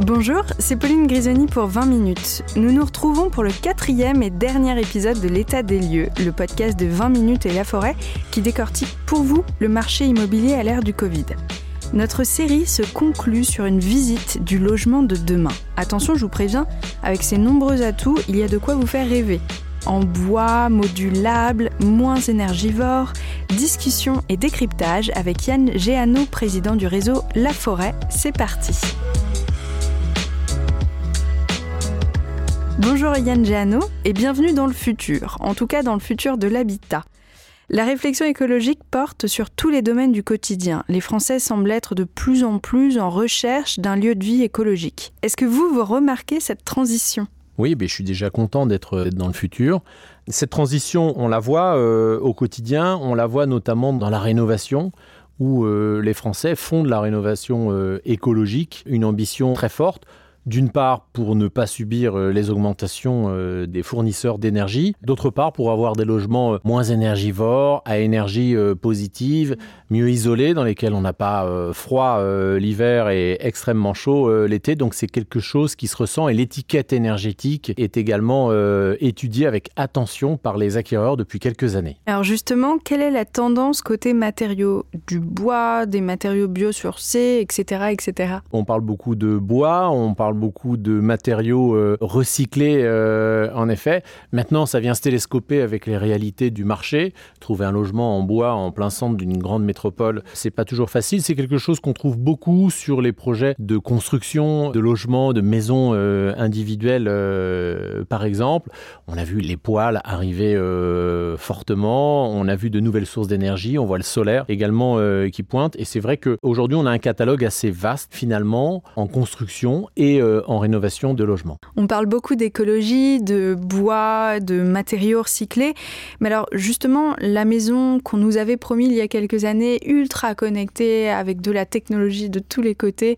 Bonjour, c'est Pauline Grisoni pour 20 minutes. Nous nous retrouvons pour le quatrième et dernier épisode de L'état des lieux, le podcast de 20 minutes et la forêt qui décortique pour vous le marché immobilier à l'ère du Covid. Notre série se conclut sur une visite du logement de demain. Attention, je vous préviens, avec ses nombreux atouts, il y a de quoi vous faire rêver. En bois, modulable, moins énergivore, discussion et décryptage avec Yann Géano, président du réseau La Forêt. C'est parti. Bonjour Yann Géano et bienvenue dans le futur, en tout cas dans le futur de l'habitat. La réflexion écologique porte sur tous les domaines du quotidien. Les Français semblent être de plus en plus en recherche d'un lieu de vie écologique. Est-ce que vous, vous remarquez cette transition? Oui, mais je suis déjà content d'être dans le futur. Cette transition, on la voit euh, au quotidien, on la voit notamment dans la rénovation, où euh, les Français font de la rénovation euh, écologique une ambition très forte d'une part pour ne pas subir euh, les augmentations euh, des fournisseurs d'énergie, d'autre part pour avoir des logements euh, moins énergivores, à énergie positive, mieux isolés, dans lesquels on n'a pas froid l'hiver et extrêmement chaud l'été. Donc c'est quelque chose qui se ressent et l'étiquette énergétique est également étudiée avec attention par les acquéreurs depuis quelques années. Alors justement, quelle est la tendance côté matériaux Du bois, des matériaux biosourcés, etc., etc. On parle beaucoup de bois, on parle beaucoup de matériaux euh, recyclés, euh, en effet. Maintenant, ça vient se télescoper avec les réalités du marché. Trouver un logement en bois en plein centre d'une grande métropole, c'est pas toujours facile. C'est quelque chose qu'on trouve beaucoup sur les projets de construction de logements, de maisons euh, individuelles, par exemple. On a vu les poêles arriver fortement. On a vu de nouvelles sources d'énergie. On voit le solaire également qui pointe. Et c'est vrai qu'aujourd'hui, on a un catalogue assez vaste, finalement, en construction et en rénovation de logements. On parle beaucoup d'écologie, de bois, de matériaux recyclés. Mais alors justement, la maison qu'on nous avait promis il y a quelques années, ultra connectée, avec de la technologie de tous les côtés,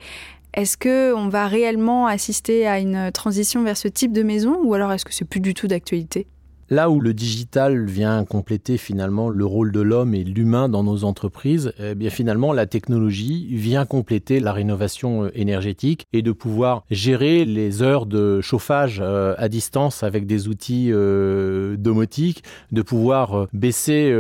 est-ce qu'on va réellement assister à une transition vers ce type de maison ou alors est-ce que c'est plus du tout d'actualité? Là où le digital vient compléter finalement le rôle de l'homme et l'humain dans nos entreprises, eh bien finalement la technologie vient compléter la rénovation euh, énergétique et de pouvoir gérer les heures de chauffage euh, à distance avec des outils euh, domotiques, de pouvoir baisser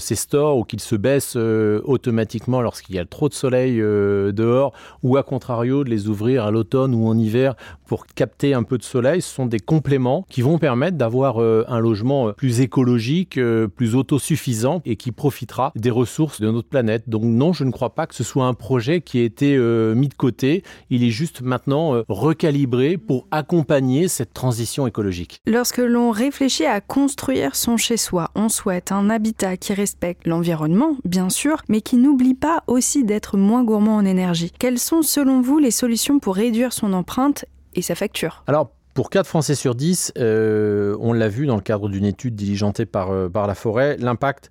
ses stores ou qu'ils se baissent automatiquement lorsqu'il y a trop de soleil dehors ou à contrario de les ouvrir à l'automne ou en hiver pour capter un peu de soleil. Ce sont des compléments qui vont permettre d'avoir un logement logement euh, plus écologique, euh, plus autosuffisant et qui profitera des ressources de notre planète. Donc non, je ne crois pas que ce soit un projet qui a été euh, mis de côté. Il est juste maintenant recalibré pour accompagner cette transition écologique. Lorsque l'on réfléchit à construire son chez-soi, on souhaite un habitat qui respecte l'environnement, bien sûr, mais qui n'oublie pas aussi d'être moins gourmand en énergie. Quelles sont selon vous les solutions pour réduire son empreinte et sa facture? Alors, pour 4 Français sur 10, euh, on l'a vu dans le cadre d'une étude diligentée par, euh, par la forêt, l'impact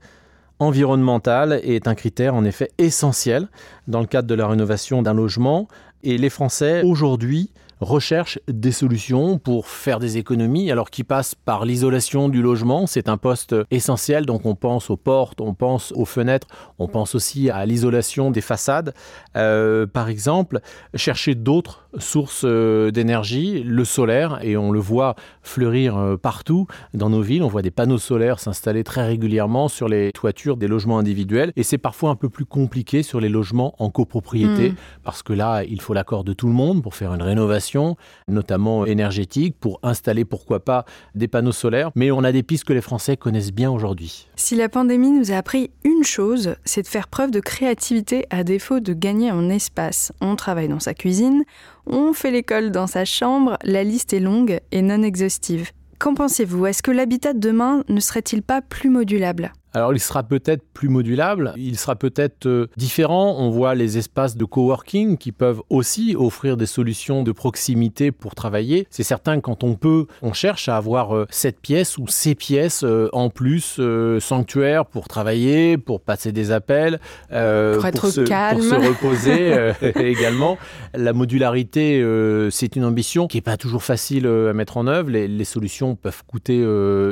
environnemental est un critère en effet essentiel dans le cadre de la rénovation d'un logement. Et les Français, aujourd'hui, recherchent des solutions pour faire des économies, alors qui passent par l'isolation du logement. C'est un poste essentiel, donc on pense aux portes, on pense aux fenêtres, on pense aussi à l'isolation des façades. Euh, par exemple, chercher d'autres sources euh, d'énergie, le solaire, et on le voit fleurir euh, partout dans nos villes. On voit des panneaux solaires s'installer très régulièrement sur les toitures des logements individuels, et c'est parfois un peu plus compliqué sur les logements en copropriété, mmh. parce que là, il faut l'accord de tout le monde pour faire une rénovation notamment énergétique, pour installer pourquoi pas des panneaux solaires. Mais on a des pistes que les Français connaissent bien aujourd'hui. Si la pandémie nous a appris une chose, c'est de faire preuve de créativité à défaut de gagner en espace. On travaille dans sa cuisine, on fait l'école dans sa chambre, la liste est longue et non exhaustive. Qu'en pensez-vous? Est-ce que l'habitat de demain ne serait-il pas plus modulable? Alors il sera peut-être plus modulable, il sera peut-être euh, différent. On voit les espaces de coworking qui peuvent aussi offrir des solutions de proximité pour travailler. C'est certain que quand on peut, on cherche à avoir euh, cette pièce ou ces pièces euh, en plus sanctuaire pour travailler, pour passer des appels, pour, être se, calme. pour se reposer également. La modularité, c'est une ambition qui n'est pas toujours facile à mettre en œuvre. Les, les solutions peuvent coûter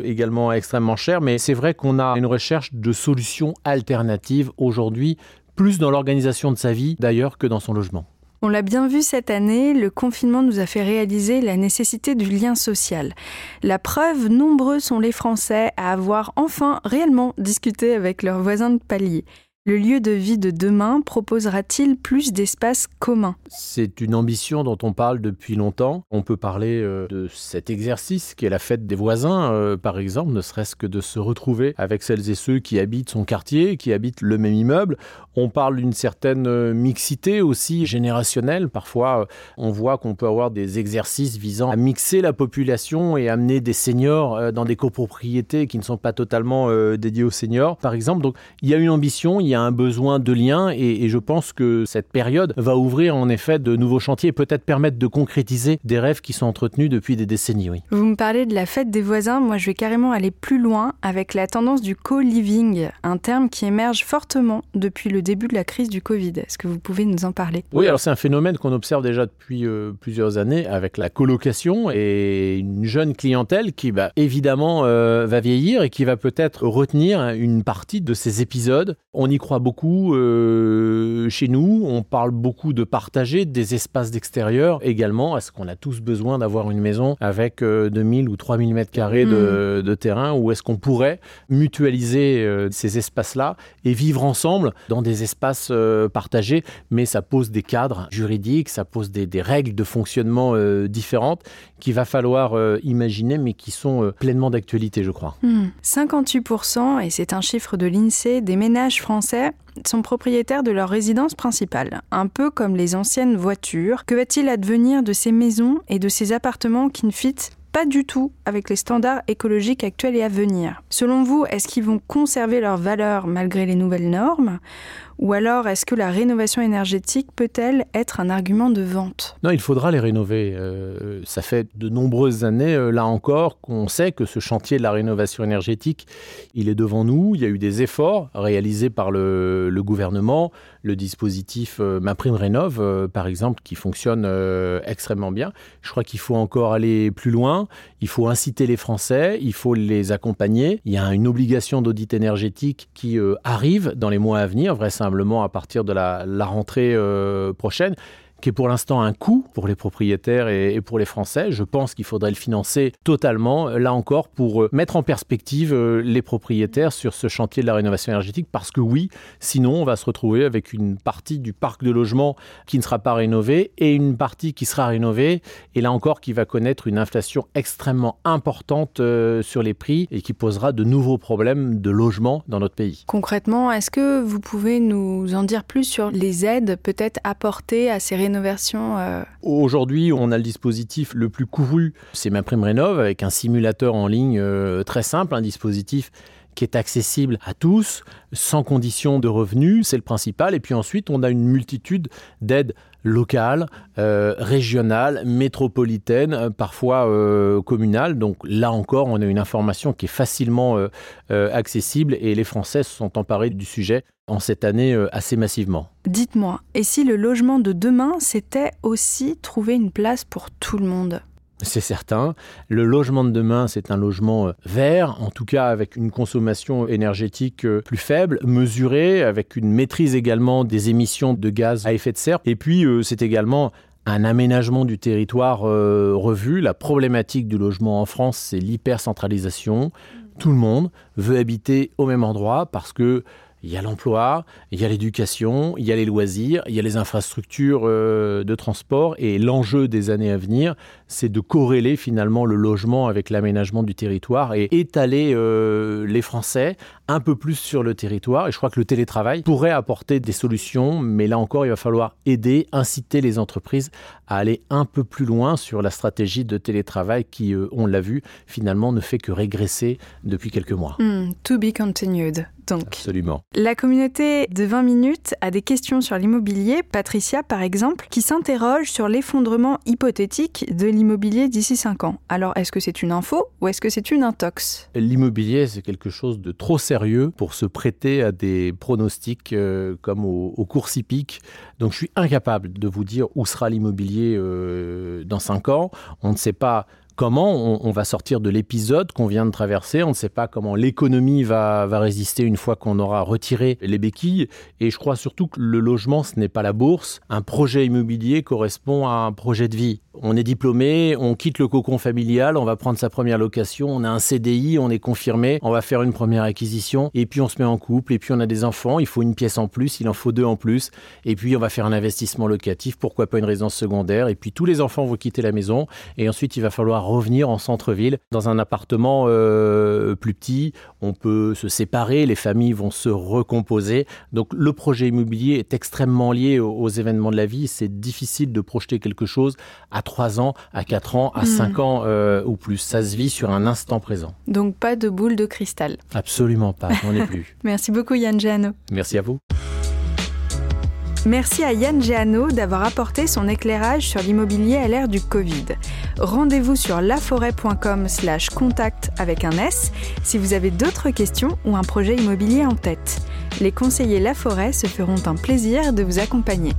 également extrêmement cher, mais c'est vrai qu'on a une recherche de solutions alternatives aujourd'hui, plus dans l'organisation de sa vie d'ailleurs que dans son logement. On l'a bien vu cette année, le confinement nous a fait réaliser la nécessité du lien social. La preuve, nombreux sont les Français à avoir enfin réellement discuté avec leurs voisins de palier. Le lieu de vie de demain proposera-t-il plus d'espaces communs C'est une ambition dont on parle depuis longtemps. On peut parler euh, de cet exercice qui est la fête des voisins, euh, par exemple, ne serait-ce que de se retrouver avec celles et ceux qui habitent son quartier, qui habitent le même immeuble. On parle d'une certaine euh, mixité aussi générationnelle. Parfois, on voit qu'on peut avoir des exercices visant à mixer la population et amener des seniors dans des copropriétés qui ne sont pas totalement dédiées aux seniors, par exemple. Donc, il y a une ambition, il y a un besoin de lien et, je pense que cette période va ouvrir en effet de nouveaux chantiers et peut-être permettre de concrétiser des rêves qui sont entretenus depuis des décennies. Oui. Vous me parlez de la fête des voisins, moi je vais carrément aller plus loin avec la tendance du co-living, un terme qui émerge fortement depuis le début de la crise du Covid. Est-ce que vous pouvez nous en parler? Oui, alors c'est un phénomène qu'on observe déjà depuis euh, plusieurs années avec la colocation et une jeune clientèle qui bah, évidemment euh, va vieillir et qui va peut-être retenir une partie de ces épisodes. On y croit beaucoup euh, chez nous. On parle beaucoup de partager des espaces d'extérieur également. Est-ce qu'on a tous besoin d'avoir une maison avec 2000 euh, ou 3000 mètres carrés de, mm. de, terrain ou est-ce qu'on pourrait mutualiser euh, ces espaces-là et vivre ensemble dans des espaces partagés? Mais ça pose des cadres juridiques, ça pose des, des règles de fonctionnement différentes qu'il va falloir imaginer mais qui sont pleinement d'actualité, je crois. 58%, mm. et c'est un chiffre de l'INSEE, des ménages français sont propriétaires de leur résidence principale, un peu comme les anciennes voitures. Que va-t-il advenir de ces maisons et de ces appartements qui ne fitent pas du tout avec les standards écologiques actuels et à venir? Selon vous, est-ce qu'ils vont conserver leur valeur malgré les nouvelles normes? Ou alors, est-ce que la rénovation énergétique peut-elle être un argument de vente? Non, il faudra les rénover. Euh, ça fait de nombreuses années, euh, là encore, qu'on sait que ce chantier de la rénovation énergétique, il est devant nous. Il y a eu des efforts réalisés par le, gouvernement. Le dispositif euh, Ma Rénov, par exemple, qui fonctionne extrêmement bien. Je crois qu'il faut encore aller plus loin. Il faut inciter les Français, il faut les accompagner. Il y a une obligation d'audit énergétique qui arrive dans les mois à venir, vraisemblablement à partir de la, rentrée euh, prochaine qui est pour l'instant un coût pour les propriétaires et, pour les Français. Je pense qu'il faudrait le financer totalement, là encore, pour euh, mettre en perspective euh, les propriétaires sur ce chantier de la rénovation énergétique, parce que oui, sinon on va se retrouver avec une partie du parc de logement qui ne sera pas rénové et une partie qui sera rénovée, et là encore qui va connaître une inflation extrêmement importante euh, sur les prix et qui posera de nouveaux problèmes de logement dans notre pays. Concrètement, est-ce que vous pouvez nous en dire plus sur les aides peut-être apportées à ces rénovations euh. Aujourd'hui, on a le dispositif le plus couru, c'est ma prime avec un simulateur en ligne euh, très simple, un dispositif qui est accessible à tous, sans condition de revenus, c'est le principal. Et puis ensuite, on a une multitude d'aides locales, euh, régionales, métropolitaines, parfois communales. Donc là encore, on a une information qui est facilement accessible et les Français se sont emparés du sujet en cette année euh, assez massivement. Dites-moi, et si le logement de demain, c'était aussi trouver une place pour tout le monde? C'est certain. Le logement de demain, c'est un logement euh, vert, en tout cas avec une consommation énergétique euh, plus faible, mesurée, avec une maîtrise également des émissions de gaz à effet de serre. Et puis, c'est également un aménagement du territoire revu. La problématique du logement en France, c'est l'hypercentralisation. Tout le monde veut habiter au même endroit parce que il y a l'emploi, il y a l'éducation, il y a les loisirs, il y a les infrastructures euh, de transport. Et l'enjeu des années à venir, c'est de corréler finalement le logement avec l'aménagement du territoire et étaler euh, les Français un peu plus sur le territoire. Et je crois que le télétravail pourrait apporter des solutions, mais là encore, il va falloir aider, inciter les entreprises à aller un peu plus loin sur la stratégie de télétravail qui, euh, on l'a vu, finalement ne fait que régresser depuis quelques mois. Hmm, to be continued. Donc, Absolument. La communauté de 20 minutes a des questions sur l'immobilier. Patricia, par exemple, qui s'interroge sur l'effondrement hypothétique de l'immobilier d'ici 5 ans. Alors, est-ce que c'est une info ou est-ce que c'est une intox? L'immobilier, c'est quelque chose de trop sérieux pour se prêter à des pronostics euh, comme au, au, cours hippiques. Donc, je suis incapable de vous dire où sera l'immobilier euh, dans 5 ans. On ne sait pas comment on, va sortir de l'épisode qu'on vient de traverser. On ne sait pas comment l'économie va, va résister une fois qu'on aura retiré les béquilles. Et je crois surtout que le logement, ce n'est pas la bourse. Un projet immobilier correspond à un projet de vie. On est diplômé, on quitte le cocon familial, on va prendre sa première location, on a un CDI, on est confirmé, on va faire une première acquisition, et puis on se met en couple, et puis on a des enfants, il faut une pièce en plus, il en faut deux en plus, et puis on va faire un investissement locatif, pourquoi pas une résidence secondaire, et puis tous les enfants vont quitter la maison, et ensuite il va falloir revenir en centre-ville, dans un appartement euh, plus petit, on peut se séparer, les familles vont se recomposer, donc le projet immobilier est extrêmement lié aux, événements de la vie, c'est difficile de projeter quelque chose à 3 ans, à 4 ans, à 5 hmm. ans euh, ou plus. Ça se vit sur un instant présent. Donc pas de boule de cristal. Absolument pas, on est plus. Merci beaucoup Yann Géano. Merci à vous. Merci à Yann Géano d'avoir apporté son éclairage sur l'immobilier à l'ère du Covid. Rendez-vous sur laforêt.com slash contact avec un S si vous avez d'autres questions ou un projet immobilier en tête. Les conseillers Laforêt se feront un plaisir de vous accompagner.